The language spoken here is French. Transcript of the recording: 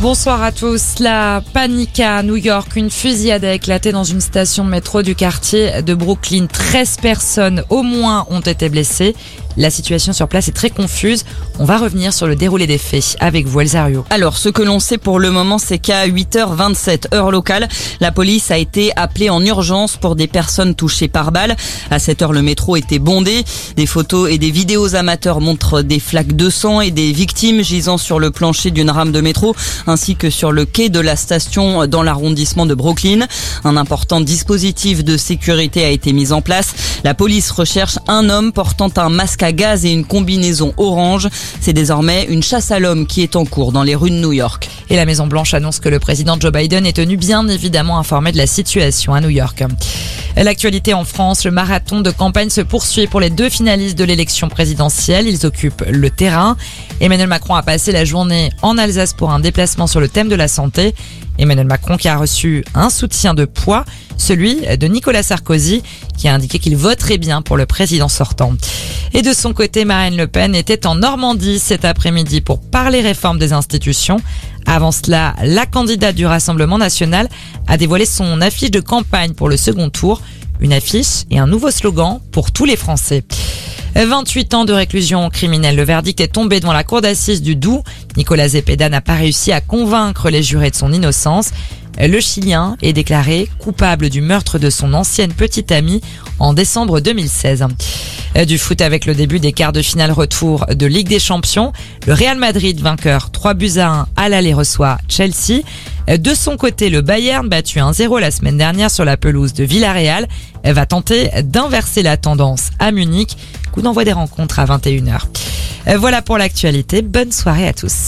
Bonsoir à tous. La panique à New York. Une fusillade a éclaté dans une station de métro du quartier de Brooklyn. 13 personnes au moins ont été blessées. La situation sur place est très confuse. On va revenir sur le déroulé des faits avec vous, Elzario. Alors, ce que l'on sait pour le moment, c'est qu'à 8h27 heure locale, la police a été appelée en urgence pour des personnes touchées par balle. À cette heure, le métro était bondé. Des photos et des vidéos amateurs montrent des flaques de sang et des victimes gisant sur le plancher d'une rame de métro, ainsi que sur le quai de la station dans l'arrondissement de Brooklyn. Un important dispositif de sécurité a été mis en place. La police recherche un homme portant un masque à gaz et une combinaison orange. C'est désormais une chasse à l'homme qui est en cours dans les rues de New York. Et la Maison Blanche annonce que le président Joe Biden est tenu bien évidemment informé de la situation à New York. L'actualité en France, le marathon de campagne se poursuit pour les deux finalistes de l'élection présidentielle. Ils occupent le terrain. Emmanuel Macron a passé la journée en Alsace pour un déplacement sur le thème de la santé. Emmanuel Macron qui a reçu un soutien de poids, celui de Nicolas Sarkozy, qui a indiqué qu'il voterait bien pour le président sortant. Et de son côté, Marine Le Pen était en Normandie cet après-midi pour parler réforme des institutions. Avant cela, la candidate du Rassemblement national a dévoilé son affiche de campagne pour le second tour. Une affiche et un nouveau slogan pour tous les Français. 28 ans de réclusion criminelle. Le verdict est tombé devant la cour d'assises du Doubs. Nicolas Zepeda n'a pas réussi à convaincre les jurés de son innocence. Le Chilien est déclaré coupable du meurtre de son ancienne petite amie en décembre 2016. Du foot avec le début des quarts de finale retour de Ligue des Champions. Le Real Madrid, vainqueur 3 buts à 1 à l'aller, reçoit Chelsea. De son côté, le Bayern, battu 1-0 la semaine dernière sur la pelouse de Villarreal, va tenter d'inverser la tendance à Munich. Coup d'envoi des rencontres à 21h. Voilà pour l'actualité. Bonne soirée à tous.